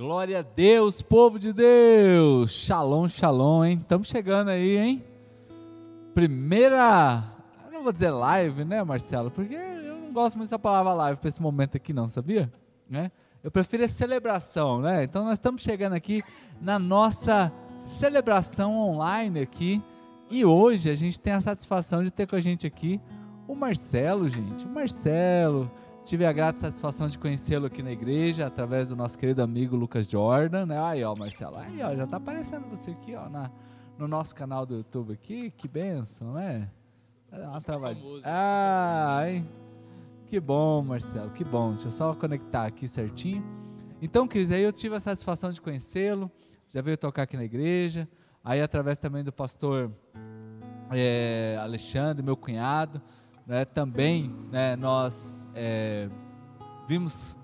Glória a Deus, povo de Deus! Shalom, shalom, hein? Estamos chegando aí, hein? Primeira, eu não vou dizer live, né, Marcelo? Porque eu não gosto muito dessa palavra live para esse momento aqui, não, sabia? Né? Eu prefiro a celebração, né? Então nós estamos chegando aqui na nossa celebração online aqui. E hoje a gente tem a satisfação de ter com a gente aqui o Marcelo, gente. O Marcelo, Tive a grata satisfação de conhecê-lo aqui na igreja, através do nosso querido amigo Lucas Jordan, né? Aí, ó, Marcelo, aí, ó, já tá aparecendo você aqui, ó, na, no nosso canal do YouTube aqui, que benção, né? uma travadinha. Ah, hein? Que bom, Marcelo, que bom. Deixa eu só conectar aqui certinho. Então, Cris, aí eu tive a satisfação de conhecê-lo, já veio tocar aqui na igreja, aí através também do pastor é, Alexandre, meu cunhado, né, também né, nós é, vimos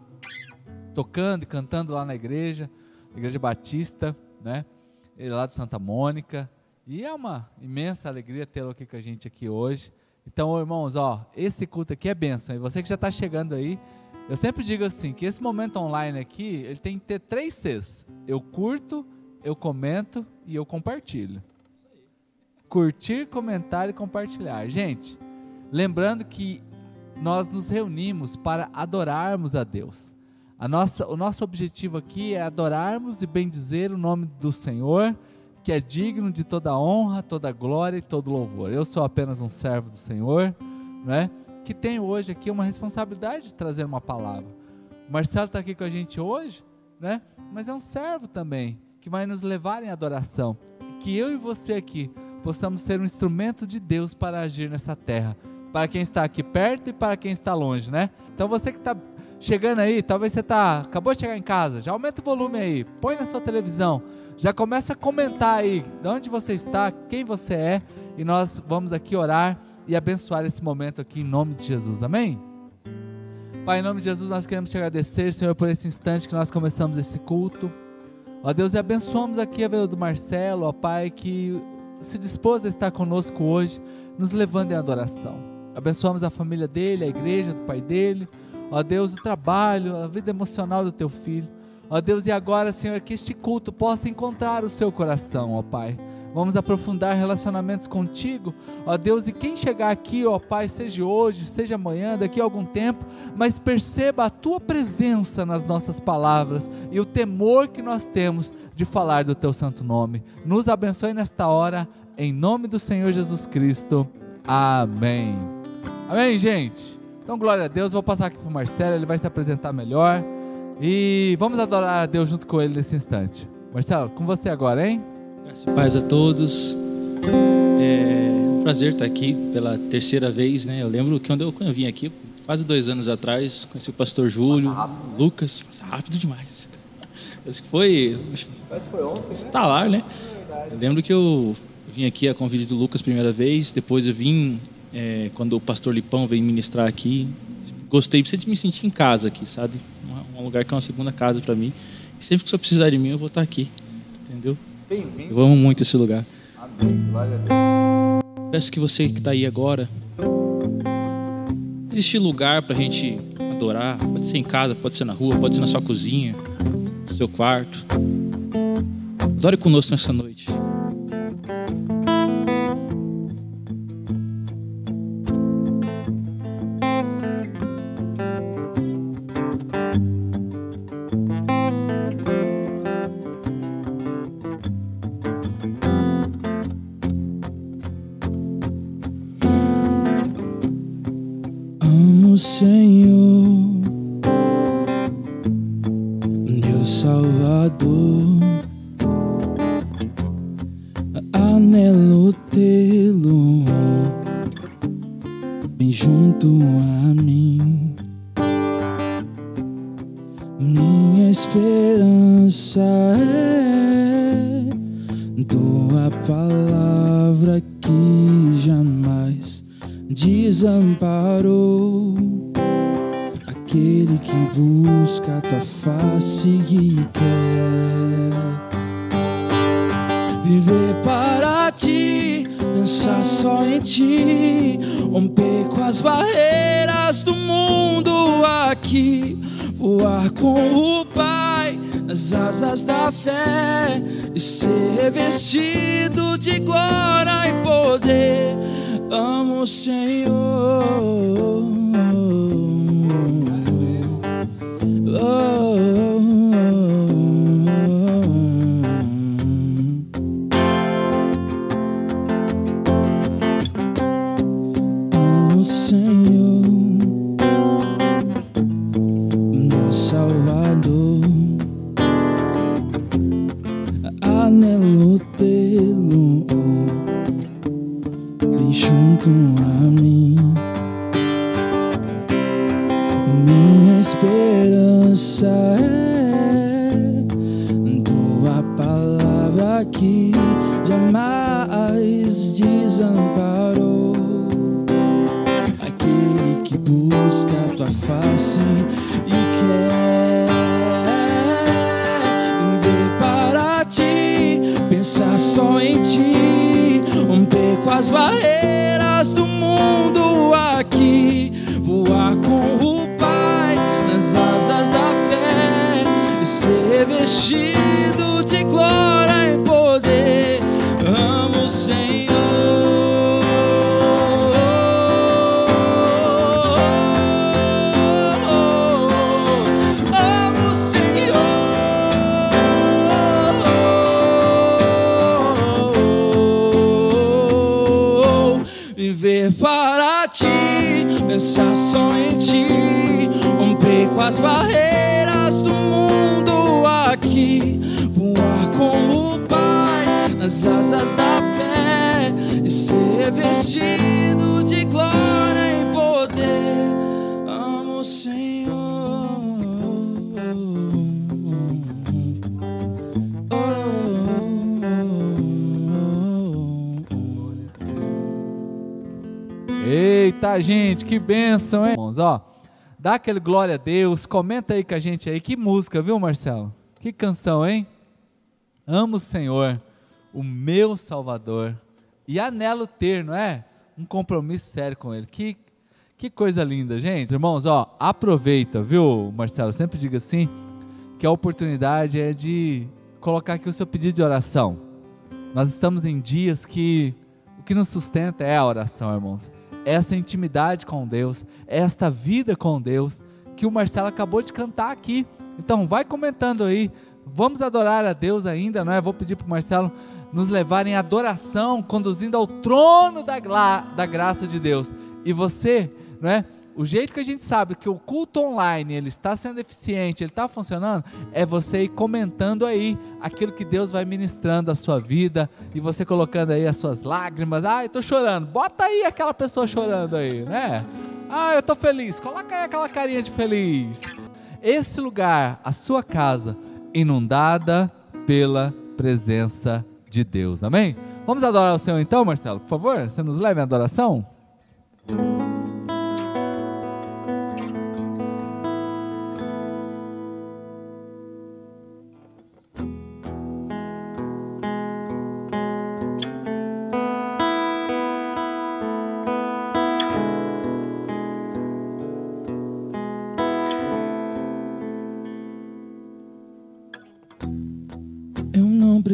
tocando e cantando lá na igreja, Igreja Batista, né, lá de Santa Mônica, e é uma imensa alegria tê-lo aqui com a gente aqui hoje. Então, irmãos, ó, esse culto aqui é bênção. E você que já está chegando aí, eu sempre digo assim, que esse momento online aqui, ele tem que ter três Cs. Eu curto, eu comento e eu compartilho. Curtir, comentar e compartilhar. Gente, Lembrando que nós nos reunimos para adorarmos a Deus. A nossa, o nosso objetivo aqui é adorarmos e bendizer o nome do Senhor, que é digno de toda honra, toda glória e todo louvor. Eu sou apenas um servo do Senhor, né? que tenho hoje aqui uma responsabilidade de trazer uma palavra. O Marcelo está aqui com a gente hoje, né? mas é um servo também, que vai nos levar em adoração. Que eu e você aqui possamos ser um instrumento de Deus para agir nessa terra para quem está aqui perto e para quem está longe, né? Então você que está chegando aí, talvez você tá, acabou de chegar em casa, já aumenta o volume aí, põe na sua televisão, já começa a comentar aí de onde você está, quem você é, e nós vamos aqui orar e abençoar esse momento aqui em nome de Jesus, amém? Pai, em nome de Jesus, nós queremos te agradecer, Senhor, por esse instante que nós começamos esse culto. Ó Deus, e abençoamos aqui a vida do Marcelo, ó Pai, que se dispôs a estar conosco hoje, nos levando em adoração. Abençoamos a família dele, a igreja do pai dele. Ó Deus, o trabalho, a vida emocional do teu filho. Ó Deus, e agora, Senhor, que este culto possa encontrar o seu coração, ó Pai. Vamos aprofundar relacionamentos contigo, ó Deus, e quem chegar aqui, ó Pai, seja hoje, seja amanhã, daqui a algum tempo, mas perceba a tua presença nas nossas palavras e o temor que nós temos de falar do teu santo nome. Nos abençoe nesta hora, em nome do Senhor Jesus Cristo. Amém. Amém, gente? Então, glória a Deus. Vou passar aqui para o Marcelo, ele vai se apresentar melhor. E vamos adorar a Deus junto com ele nesse instante. Marcelo, com você agora, hein? Graças e paz a todos. É um prazer estar aqui pela terceira vez, né? Eu lembro que quando eu, quando eu vim aqui, quase dois anos atrás, conheci o pastor Júlio, rápido, né? Lucas. Passa rápido demais. Acho que foi. Parece que foi ontem. Instalar, né? É eu lembro que eu vim aqui a convite do Lucas primeira vez, depois eu vim é, quando o pastor Lipão veio ministrar aqui. Gostei de me sentir em casa aqui, sabe? Um, lugar que é uma segunda casa para mim. E sempre que você precisar de mim, eu vou estar aqui. Entendeu? Bem-vindo. Eu amo muito esse lugar. Amém. Glória a Deus. Peço que você que está aí agora, existe lugar para a gente adorar. Pode ser em casa, pode ser na rua, pode ser na sua cozinha, no seu quarto. Adore conosco nessa noite. anelo tê-lo. Bem junto a mim. Minha esperança é Tua palavra que jamais desamparou. Aquele que busca tua face e quer ti, romper com as barreiras do mundo aqui, voar com o Pai nas asas da fé e ser revestido de glória e poder. Amo o Senhor. sun. pensar só em ti. Romper com as barreiras do mundo aqui. Voar com o Pai nas asas da fé e ser vestido. Gente, que bênção, hein? Irmãos, ó, dá aquele glória a Deus, comenta aí com a gente aí, que música, viu, Marcelo? Que canção, hein? Amo o Senhor, o meu Salvador, e anelo ter, não é? Um compromisso sério com Ele. Que, que coisa linda, gente. Irmãos, ó, aproveita, viu, Marcelo? Sempre diga assim, que a oportunidade é de colocar aqui o seu pedido de oração. Nós estamos em dias que o que nos sustenta é a oração, irmãos essa intimidade com Deus, esta vida com Deus que o Marcelo acabou de cantar aqui. Então, vai comentando aí. Vamos adorar a Deus ainda, não é? Vou pedir para o Marcelo nos levar em adoração, conduzindo ao trono da, da graça de Deus. E você, não é? O jeito que a gente sabe que o culto online ele está sendo eficiente, ele está funcionando, é você ir comentando aí aquilo que Deus vai ministrando a sua vida e você colocando aí as suas lágrimas. Ah, eu estou chorando. Bota aí aquela pessoa chorando aí, né? Ah, eu estou feliz. Coloca aí aquela carinha de feliz. Esse lugar, a sua casa, inundada pela presença de Deus. Amém? Vamos adorar o Senhor então, Marcelo? Por favor, você nos leve em adoração?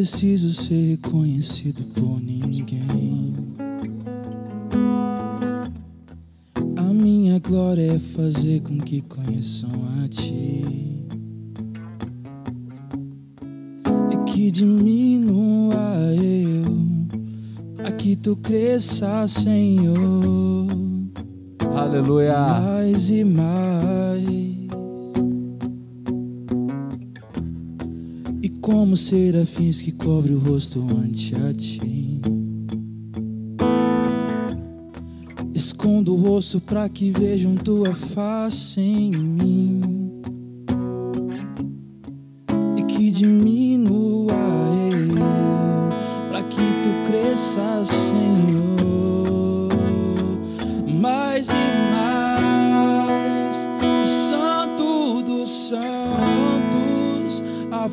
Preciso ser reconhecido por ninguém. A minha glória é fazer com que conheçam a Ti. E que diminua eu, para que Tu cresça, Senhor. Aleluia. Mais e mais. Como serafins que cobre o rosto ante a ti. Escondo o rosto para que vejam tua face em mim.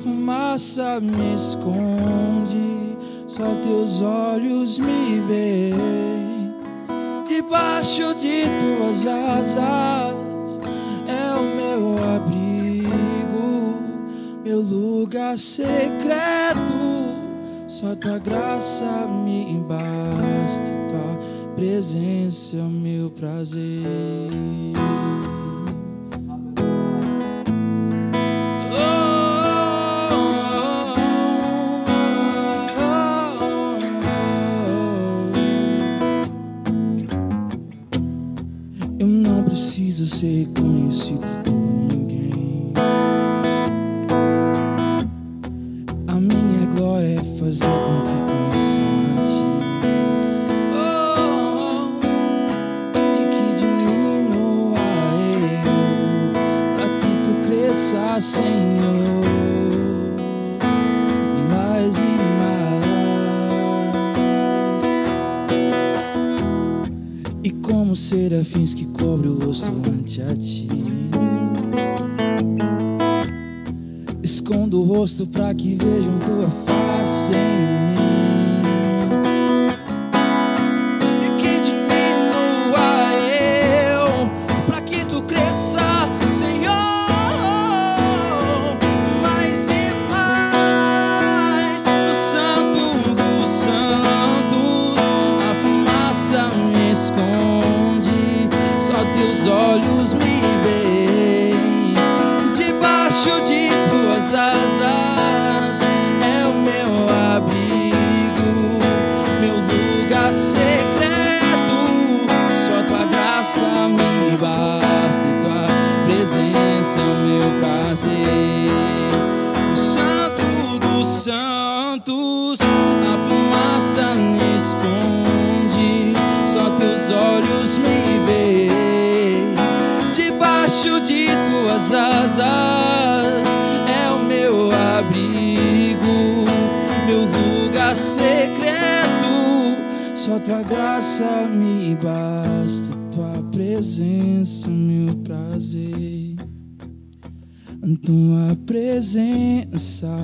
Fumaça me esconde, só teus olhos me veem. Debaixo de tuas asas é o meu abrigo, meu lugar secreto. Só tua graça me basta, tua presença é o meu prazer. Ser conhecido por ninguém. A minha glória é fazer com que conheçam serafins que cobre o rosto ante a ti. Escondo o rosto para que vejam tua face tua graça me basta, tua presença, meu prazer. Tua presença,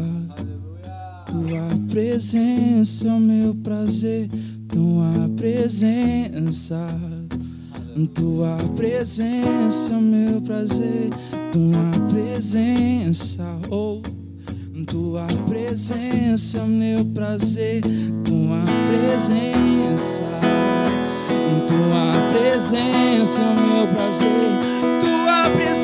tua presença meu prazer. Tua presença, tua presença meu prazer. Tua presença, oh. Tua presença é o meu prazer, tua presença, tua presença é o meu prazer, tua presença,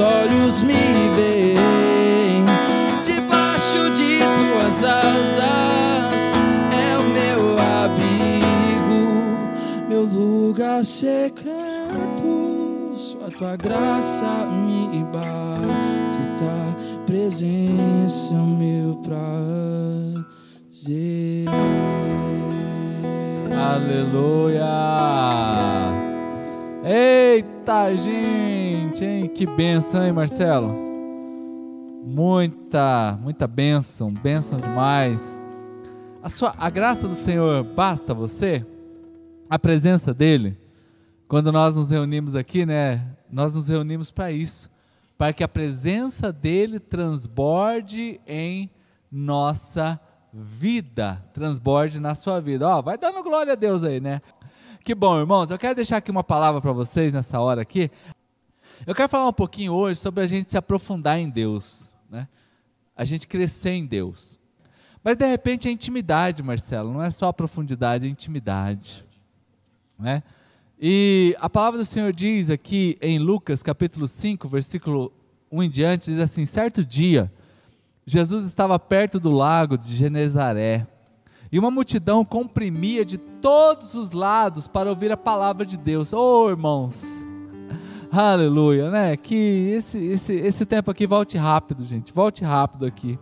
olhos me veem. Debaixo de tuas asas é o meu abrigo, meu lugar secreto. Só tua graça me basta, presença é meu prazer. Aleluia! Eita, gente, hein? Que benção, hein, Marcelo? Muita, muita benção, benção demais. A, sua, a graça do Senhor basta você? A presença dEle? Quando nós nos reunimos aqui, né? Nós nos reunimos para isso, para que a presença dEle transborde em nossa vida, transborde na sua vida. Ó, vai dando glória a Deus aí, né? Que bom, irmãos. Eu quero deixar aqui uma palavra para vocês nessa hora aqui. Eu quero falar um pouquinho hoje sobre a gente se aprofundar em Deus, né? A gente crescer em Deus. Mas de repente a intimidade, Marcelo, não é só a profundidade, é a intimidade, né? E a palavra do Senhor diz aqui em Lucas capítulo 5, versículo 1 em diante, diz assim: certo dia, Jesus estava perto do lago de Genezaré e uma multidão comprimia de todos os lados para ouvir a palavra de Deus. Oh, irmãos, aleluia, né? Que esse, esse, esse tempo aqui volte rápido, gente, volte rápido aqui,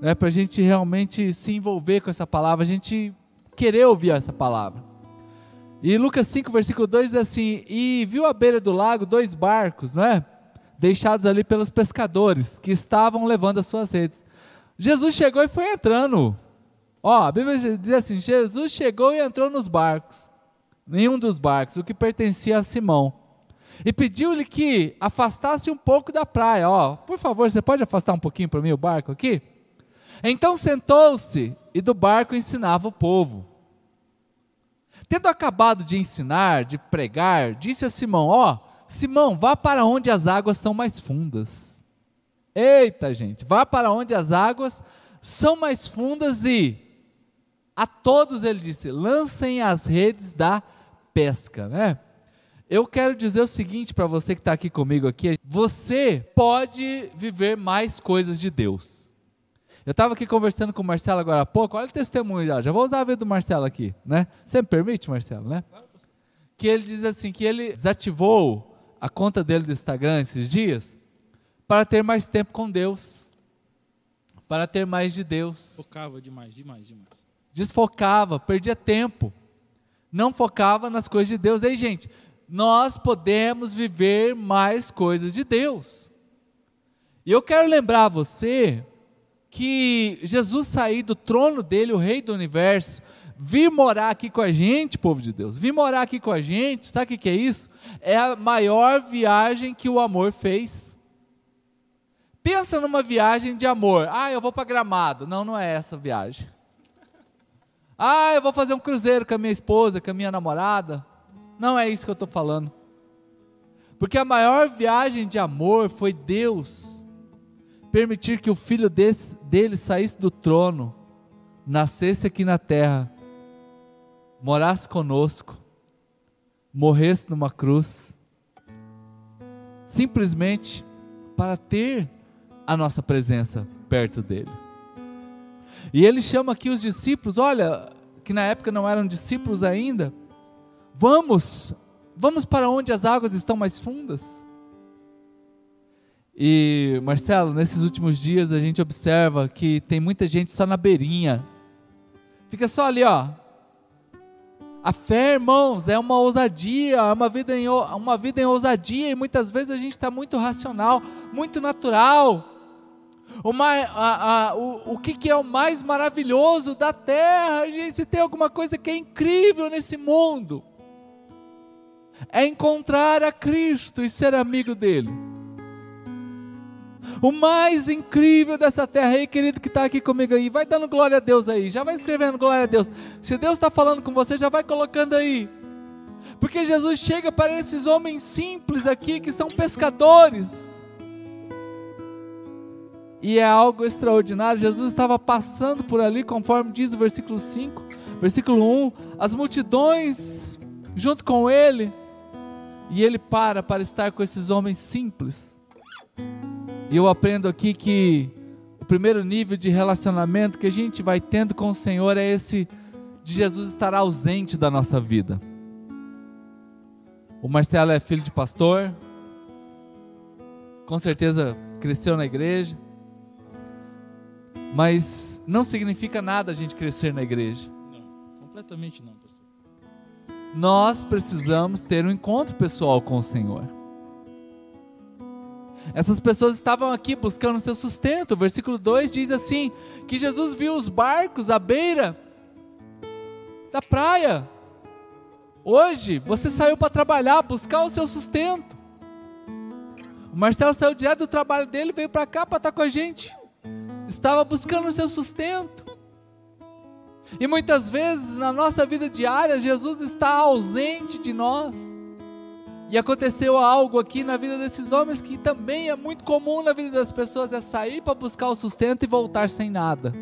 né? Para a gente realmente se envolver com essa palavra, a gente querer ouvir essa palavra. E Lucas 5, versículo 2 diz assim: E viu à beira do lago dois barcos, né? Deixados ali pelos pescadores que estavam levando as suas redes. Jesus chegou e foi entrando. Ó, a Bíblia diz assim: Jesus chegou e entrou nos barcos. nenhum dos barcos, o que pertencia a Simão. E pediu-lhe que afastasse um pouco da praia. Ó, por favor, você pode afastar um pouquinho para mim o barco aqui? Então sentou-se e do barco ensinava o povo. Tendo acabado de ensinar, de pregar, disse a Simão: Ó, Simão, vá para onde as águas são mais fundas. Eita, gente, vá para onde as águas são mais fundas e a todos ele disse: lancem as redes da pesca, né? Eu quero dizer o seguinte para você que está aqui comigo aqui: você pode viver mais coisas de Deus. Eu estava aqui conversando com o Marcelo agora há pouco, olha o testemunho já, já vou usar a vida do Marcelo aqui, né? Você me permite, Marcelo, né? Que ele diz assim, que ele desativou a conta dele do Instagram esses dias para ter mais tempo com Deus, para ter mais de Deus. Focava demais, demais, demais. Desfocava, perdia tempo, não focava nas coisas de Deus. Aí, gente, nós podemos viver mais coisas de Deus. E eu quero lembrar você que Jesus sair do trono dele, o rei do universo, vir morar aqui com a gente, povo de Deus, vir morar aqui com a gente, sabe o que é isso? É a maior viagem que o amor fez. Pensa numa viagem de amor. Ah, eu vou para Gramado. Não, não é essa viagem. Ah, eu vou fazer um cruzeiro com a minha esposa, com a minha namorada. Não é isso que eu estou falando. Porque a maior viagem de amor foi Deus permitir que o filho desse, dele saísse do trono, nascesse aqui na terra, morasse conosco, morresse numa cruz, simplesmente para ter a nossa presença perto dele. E ele chama aqui os discípulos, olha, que na época não eram discípulos ainda, vamos, vamos para onde as águas estão mais fundas. E Marcelo, nesses últimos dias a gente observa que tem muita gente só na beirinha. Fica só ali, ó. A fé, irmãos, é uma ousadia, é uma vida em, uma vida em ousadia, e muitas vezes a gente está muito racional, muito natural. Uma, a, a, o, o que, que é o mais maravilhoso da terra, gente? Se tem alguma coisa que é incrível nesse mundo, é encontrar a Cristo e ser amigo dele. O mais incrível dessa terra aí, querido, que está aqui comigo aí, vai dando glória a Deus aí, já vai escrevendo glória a Deus. Se Deus está falando com você, já vai colocando aí. Porque Jesus chega para esses homens simples aqui, que são pescadores. E é algo extraordinário. Jesus estava passando por ali, conforme diz o versículo 5, versículo 1, as multidões junto com ele, e ele para para estar com esses homens simples. E eu aprendo aqui que o primeiro nível de relacionamento que a gente vai tendo com o Senhor é esse de Jesus estar ausente da nossa vida. O Marcelo é filho de pastor, com certeza cresceu na igreja, mas não significa nada a gente crescer na igreja. Não, completamente não, pastor. Nós precisamos ter um encontro pessoal com o Senhor. Essas pessoas estavam aqui buscando seu sustento. O versículo 2 diz assim: que Jesus viu os barcos à beira da praia. Hoje você saiu para trabalhar, buscar o seu sustento. O Marcelo saiu direto do trabalho dele, veio para cá para estar com a gente. Estava buscando o seu sustento. E muitas vezes na nossa vida diária, Jesus está ausente de nós. E aconteceu algo aqui na vida desses homens que também é muito comum na vida das pessoas: é sair para buscar o sustento e voltar sem nada.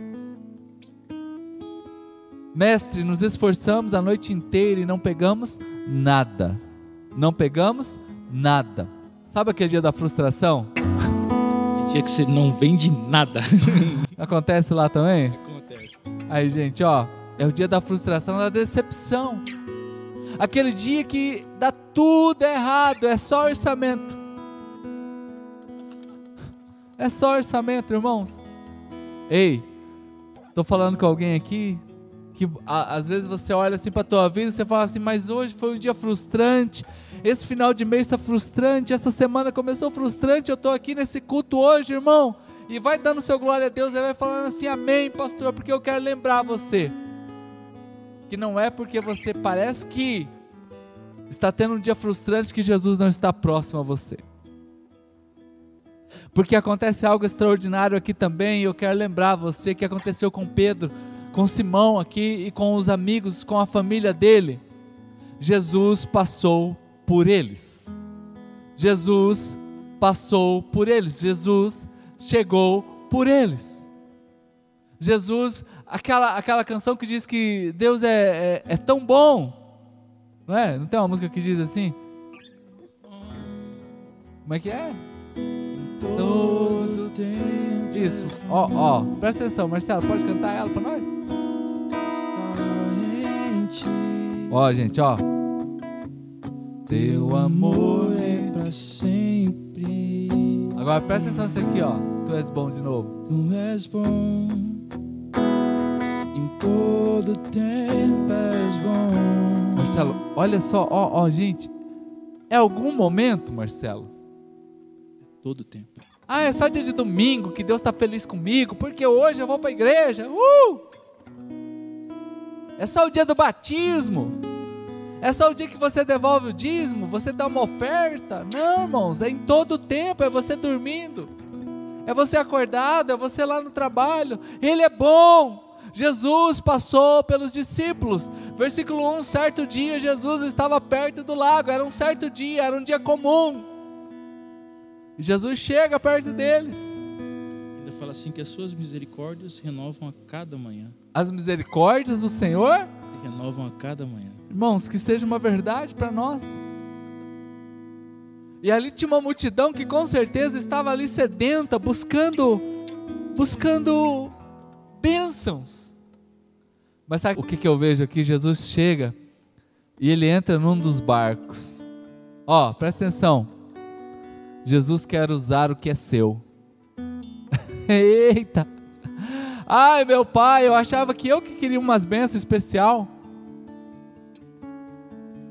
Mestre, nos esforçamos a noite inteira e não pegamos nada. Não pegamos nada. Sabe aquele dia da frustração? Dia que você não vende nada. Acontece lá também? Acontece. Aí, gente, ó, é o dia da frustração, da decepção aquele dia que dá tudo errado, é só orçamento. É só orçamento, irmãos. Ei, estou falando com alguém aqui que a, às vezes você olha assim para tua vida e você fala assim, mas hoje foi um dia frustrante, esse final de mês está frustrante, essa semana começou frustrante, eu estou aqui nesse culto hoje, irmão, e vai dando seu glória a Deus, e vai falando assim, amém, pastor, porque eu quero lembrar você que não é porque você parece que está tendo um dia frustrante que Jesus não está próximo a você. Porque acontece algo extraordinário aqui também, e eu quero lembrar você que aconteceu com Pedro, com Simão aqui e com os amigos, com a família dele. Jesus passou por eles. Jesus passou por eles. Jesus chegou por eles. Jesus, aquela, aquela canção que diz que Deus é, é, é tão bom, não é? Não tem uma música que diz assim? Como é que é? Todo tempo. Isso, ó, ó, presta atenção, Marcelo, pode cantar ela para nós? Ó, gente, ó. Teu amor é pra sempre. Agora presta atenção nisso aqui, ó. Tu és bom de novo. Tu és bom. Em todo tempo és bom. Marcelo, olha só, ó, ó, gente. É algum momento, Marcelo? Todo tempo. Ah, é só dia de domingo que Deus está feliz comigo, porque hoje eu vou para a igreja. Uh! É só o dia do batismo. É só o dia que você devolve o dízimo, você dá uma oferta. Não, irmãos, é em todo tempo, é você dormindo. É você acordado, é você lá no trabalho. Ele é bom. Jesus passou pelos discípulos. Versículo 1: certo dia Jesus estava perto do lago, era um certo dia, era um dia comum. Jesus chega perto deles. Fala assim que as suas misericórdias se renovam a cada manhã. As misericórdias do Senhor, Se renovam a cada manhã. irmãos, que seja uma verdade para nós. E ali tinha uma multidão que com certeza estava ali sedenta, buscando, buscando bênçãos. Mas sabe o que, que eu vejo aqui? Jesus chega e ele entra num dos barcos. Ó, presta atenção. Jesus quer usar o que é seu. Eita! Ai, meu pai, eu achava que eu que queria umas bênçãos especial.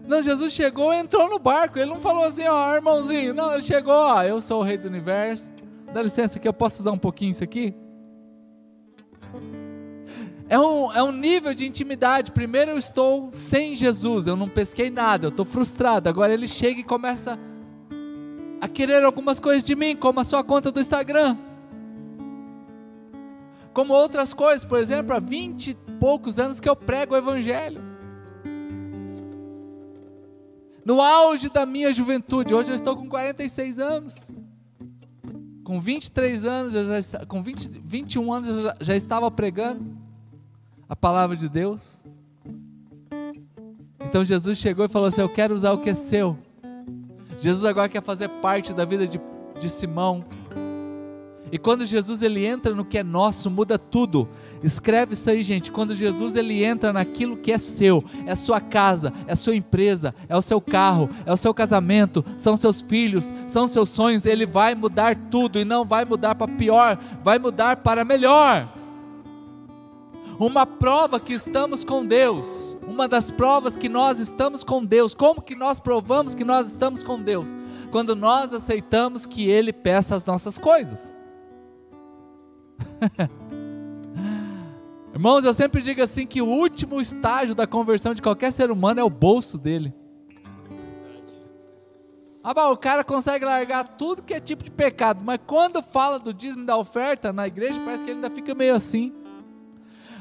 Não, Jesus chegou entrou no barco. Ele não falou assim, ó, irmãozinho. Não, ele chegou, ó, eu sou o rei do universo. Dá licença que eu posso usar um pouquinho isso aqui? É um, é um nível de intimidade. Primeiro eu estou sem Jesus, eu não pesquei nada, eu estou frustrado. Agora ele chega e começa a querer algumas coisas de mim, como a sua conta do Instagram. Como outras coisas, por exemplo, há 20 e poucos anos que eu prego o Evangelho. No auge da minha juventude, hoje eu estou com 46 anos. Com 23 anos, eu já, com 20, 21 anos, eu já, já estava pregando a palavra de Deus. Então Jesus chegou e falou assim: Eu quero usar o que é seu. Jesus agora quer fazer parte da vida de, de Simão. E quando Jesus ele entra no que é nosso, muda tudo. Escreve isso aí, gente. Quando Jesus ele entra naquilo que é seu, é sua casa, é sua empresa, é o seu carro, é o seu casamento, são seus filhos, são seus sonhos, ele vai mudar tudo e não vai mudar para pior, vai mudar para melhor. Uma prova que estamos com Deus, uma das provas que nós estamos com Deus. Como que nós provamos que nós estamos com Deus? Quando nós aceitamos que ele peça as nossas coisas. Irmãos, eu sempre digo assim que o último estágio da conversão de qualquer ser humano é o bolso dele. Ah, bah, o cara consegue largar tudo que é tipo de pecado, mas quando fala do dízimo da oferta na igreja, parece que ele ainda fica meio assim.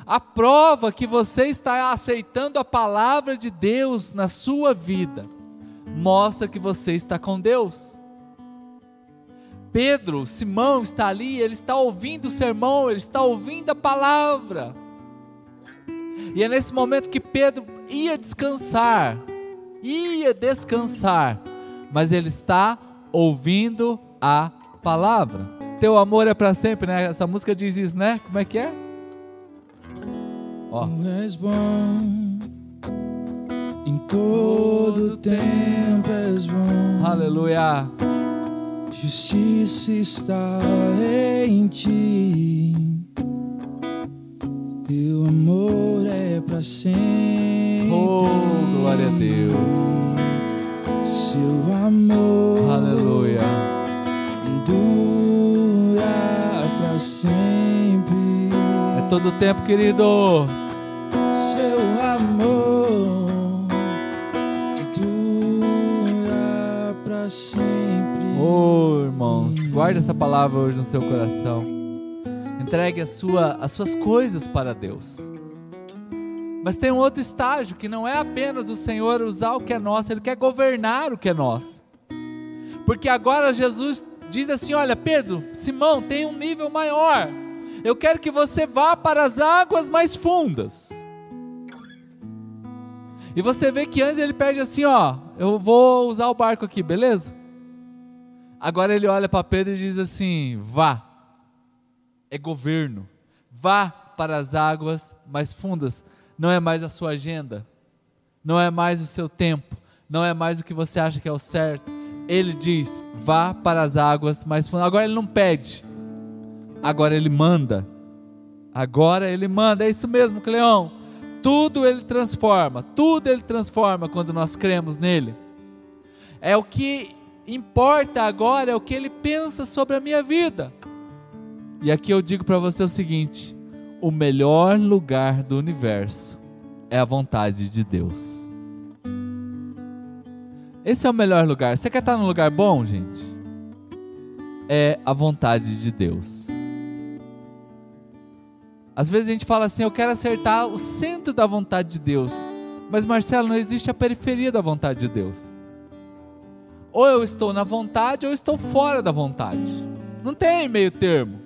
A prova que você está aceitando a palavra de Deus na sua vida mostra que você está com Deus. Pedro, Simão está ali, ele está ouvindo o sermão, ele está ouvindo a palavra. E é nesse momento que Pedro ia descansar, ia descansar, mas ele está ouvindo a palavra. Teu amor é para sempre, né? Essa música diz isso, né? Como é que é? Ó. Tu és bom. Em todo tempo és bom. Aleluia. Justiça está em ti. Teu amor é para sempre. Oh, glória a Deus. Seu amor Aleluia. dura para sempre. É todo o tempo, querido. Seu amor para sempre. Oh, irmãos, guarde essa palavra hoje no seu coração. Entregue a sua, as suas coisas para Deus. Mas tem um outro estágio que não é apenas o Senhor usar o que é nosso, Ele quer governar o que é nosso. Porque agora Jesus diz assim: Olha, Pedro, Simão, tem um nível maior. Eu quero que você vá para as águas mais fundas. E você vê que antes ele pede assim: Ó, eu vou usar o barco aqui, beleza? Agora ele olha para Pedro e diz assim: Vá, é governo, vá para as águas mais fundas não é mais a sua agenda, não é mais o seu tempo, não é mais o que você acha que é o certo. Ele diz: vá para as águas mais fundas. Agora ele não pede, agora ele manda. Agora ele manda, é isso mesmo, Cleão. Tudo ele transforma, tudo ele transforma quando nós cremos nele. É o que importa agora, é o que ele pensa sobre a minha vida. E aqui eu digo para você o seguinte: o melhor lugar do universo é a vontade de Deus. Esse é o melhor lugar. Você quer estar num lugar bom, gente? É a vontade de Deus. Às vezes a gente fala assim: eu quero acertar o centro da vontade de Deus. Mas, Marcelo, não existe a periferia da vontade de Deus. Ou eu estou na vontade ou eu estou fora da vontade. Não tem meio termo.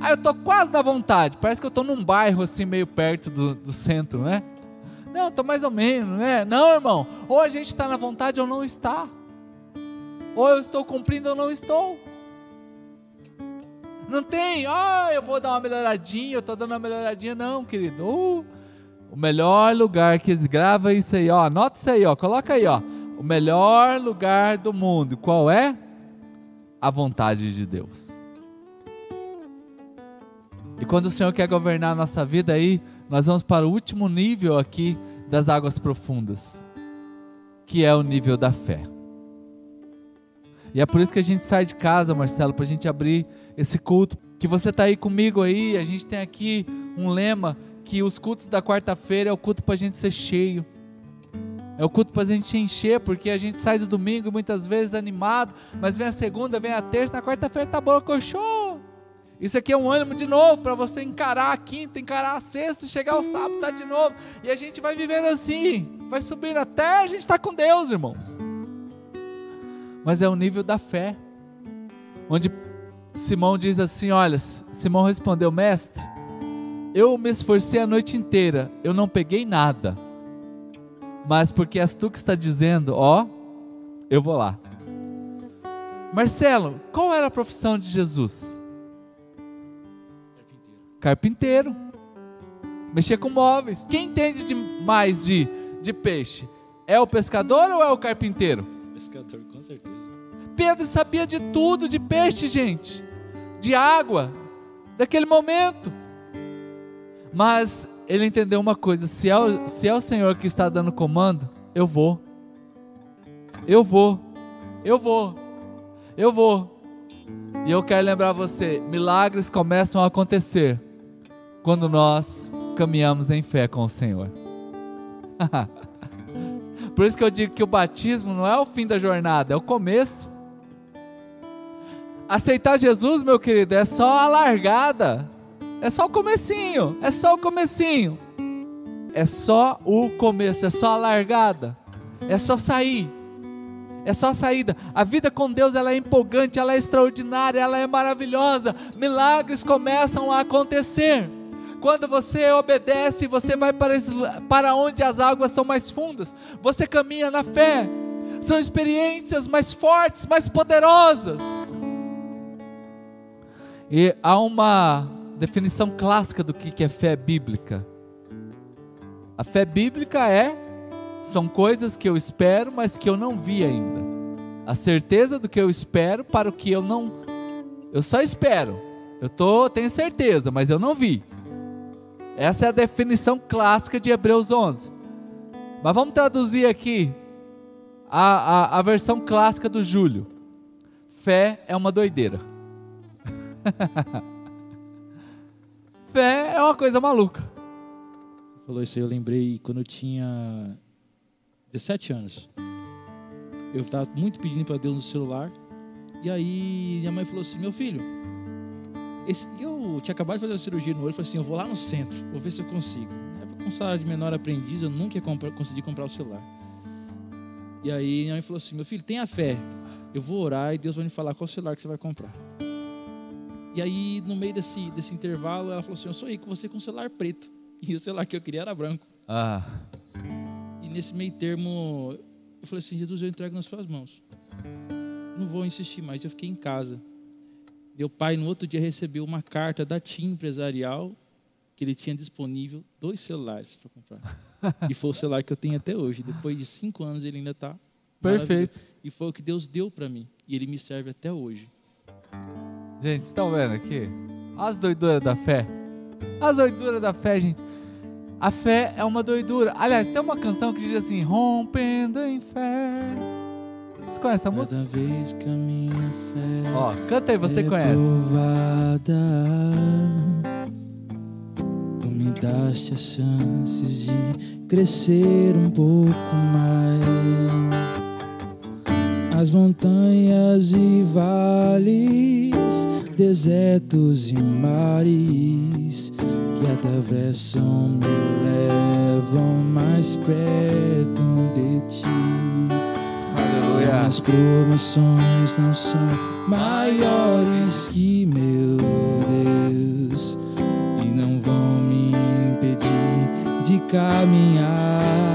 Ah, eu tô quase na vontade. Parece que eu tô num bairro assim, meio perto do, do centro, né? Não, tô mais ou menos, né? Não, irmão. Ou a gente está na vontade ou não está. Ou eu estou cumprindo ou não estou. Não tem, ah, eu vou dar uma melhoradinha, eu estou dando uma melhoradinha. Não, querido. Uh, o melhor lugar que grava isso aí, ó. Anota isso aí, ó. Coloca aí, ó. O melhor lugar do mundo. Qual é? A vontade de Deus. E quando o Senhor quer governar a nossa vida aí, nós vamos para o último nível aqui das águas profundas, que é o nível da fé. E é por isso que a gente sai de casa, Marcelo, para a gente abrir esse culto. Que você está aí comigo aí, a gente tem aqui um lema que os cultos da quarta-feira é o culto para a gente ser cheio. É o culto para a gente encher, porque a gente sai do domingo muitas vezes animado, mas vem a segunda, vem a terça, na quarta-feira tá borocochô. Isso aqui é um ânimo de novo para você encarar a quinta, encarar a sexta, chegar ao sábado, tá de novo. E a gente vai vivendo assim, vai subindo até a gente estar tá com Deus, irmãos. Mas é o nível da fé, onde Simão diz assim: Olha, Simão respondeu, mestre, eu me esforcei a noite inteira, eu não peguei nada, mas porque és tu que está dizendo, ó, eu vou lá. Marcelo, qual era a profissão de Jesus? Carpinteiro. Mexer com móveis. Quem entende de mais de, de peixe? É o pescador ou é o carpinteiro? Pescador, com certeza. Pedro sabia de tudo de peixe, gente. De água. Daquele momento. Mas ele entendeu uma coisa: se é, o, se é o Senhor que está dando comando, eu vou. Eu vou. Eu vou. Eu vou. E eu quero lembrar você: milagres começam a acontecer quando nós caminhamos em fé com o Senhor. Por isso que eu digo que o batismo não é o fim da jornada, é o começo. Aceitar Jesus, meu querido, é só a largada. É só o comecinho, é só o comecinho. É só o começo, é só a largada. É só sair. É só a saída. A vida com Deus ela é empolgante, ela é extraordinária, ela é maravilhosa. Milagres começam a acontecer. Quando você obedece, você vai para, para onde as águas são mais fundas. Você caminha na fé. São experiências mais fortes, mais poderosas. E há uma definição clássica do que é fé bíblica. A fé bíblica é são coisas que eu espero, mas que eu não vi ainda. A certeza do que eu espero para o que eu não eu só espero. Eu tô, tenho certeza, mas eu não vi. Essa é a definição clássica de Hebreus 11. Mas vamos traduzir aqui a, a, a versão clássica do Júlio. Fé é uma doideira. Fé é uma coisa maluca. Falou isso aí, eu lembrei quando eu tinha 17 anos. eu estava muito pedindo para Deus no celular. E aí minha mãe falou assim: Meu filho, esse, eu tinha acabado de fazer uma cirurgia no olho. Falei assim: Eu vou lá no centro, vou ver se eu consigo. Com salário de menor aprendiz, eu nunca ia comprar, conseguir comprar o celular. E aí minha mãe falou assim: Meu filho, tenha fé. Eu vou orar e Deus vai me falar qual celular que você vai comprar. E aí, no meio desse, desse intervalo, ela falou assim: Eu sonhei com você com um celular preto. E o celular que eu queria era branco. Ah. E nesse meio termo, eu falei assim: Jesus, eu entrego nas suas mãos. Não vou insistir mais. Eu fiquei em casa. Meu pai, no outro dia, recebeu uma carta da TIM Empresarial que ele tinha disponível dois celulares para comprar. e foi o celular que eu tenho até hoje. Depois de cinco anos, ele ainda está. Perfeito. E foi o que Deus deu para mim. E ele me serve até hoje. Gente, estão vendo aqui? As doiduras da fé. As doiduras da fé, gente. A fé é uma doidura. Aliás, tem uma canção que diz assim: Rompendo em fé. Você conhece a música? Cada vez que a minha fé. Ó, canta aí, você é conhece. Provada, tu me daste as chances de crescer um pouco mais. As montanhas e vales, desertos e mares que atravessam me levam mais perto de ti. Aleluia. As promoções não são maiores que meu Deus e não vão me impedir de caminhar.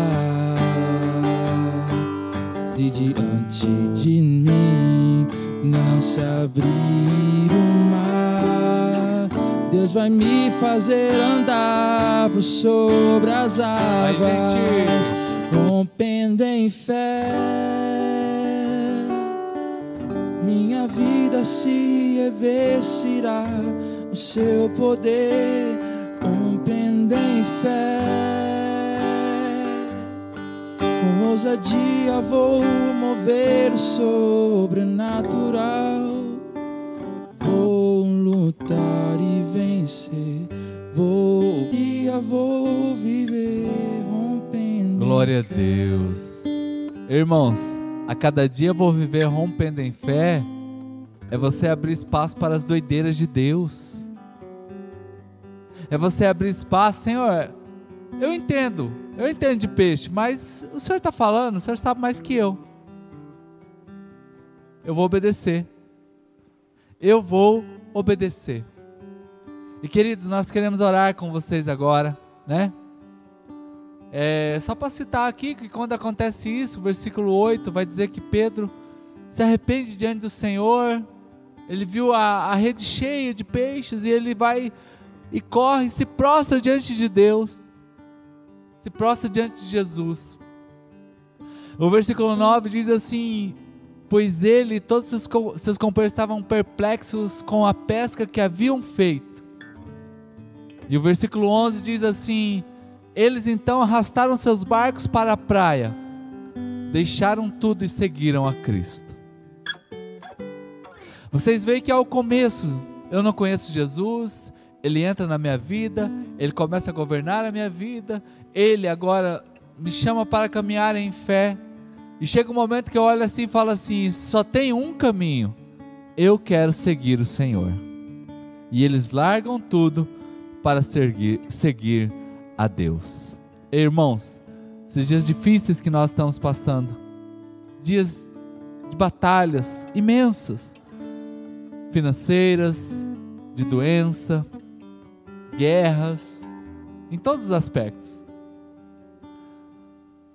Se diante de mim não se abrir o mar, Deus vai me fazer andar por sobre as águas gente. rompendo em fé. Minha vida se revestirá o seu poder, ousadia vou mover sobrenatural. Vou lutar e vencer. Vou dia vou viver rompendo. em Glória a. Deus. Irmãos, a cada dia vou viver rompendo em fé. É você abrir espaço para as doideiras de Deus. É você abrir espaço, Senhor. Eu entendo, eu entendo de peixe, mas o Senhor está falando, o Senhor sabe mais que eu. Eu vou obedecer. Eu vou obedecer. E queridos, nós queremos orar com vocês agora, né? É, só para citar aqui que quando acontece isso, versículo 8 vai dizer que Pedro se arrepende diante do Senhor. Ele viu a, a rede cheia de peixes e ele vai e corre, se prostra diante de Deus, se prostra diante de Jesus. O versículo 9 diz assim: Pois ele e todos seus, seus companheiros estavam perplexos com a pesca que haviam feito. E o versículo 11 diz assim: Eles então arrastaram seus barcos para a praia, deixaram tudo e seguiram a Cristo. Vocês veem que ao começo eu não conheço Jesus, ele entra na minha vida, ele começa a governar a minha vida, ele agora me chama para caminhar em fé. E chega um momento que eu olho assim e falo assim: só tem um caminho, eu quero seguir o Senhor. E eles largam tudo para seguir, seguir a Deus. Irmãos, esses dias difíceis que nós estamos passando, dias de batalhas imensas, financeiras, de doença, guerras, em todos os aspectos.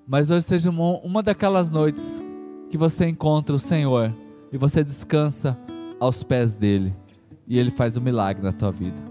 Mas hoje seja uma, daquelas noites que você encontra o Senhor e você descansa aos pés dele e ele faz um milagre na tua vida.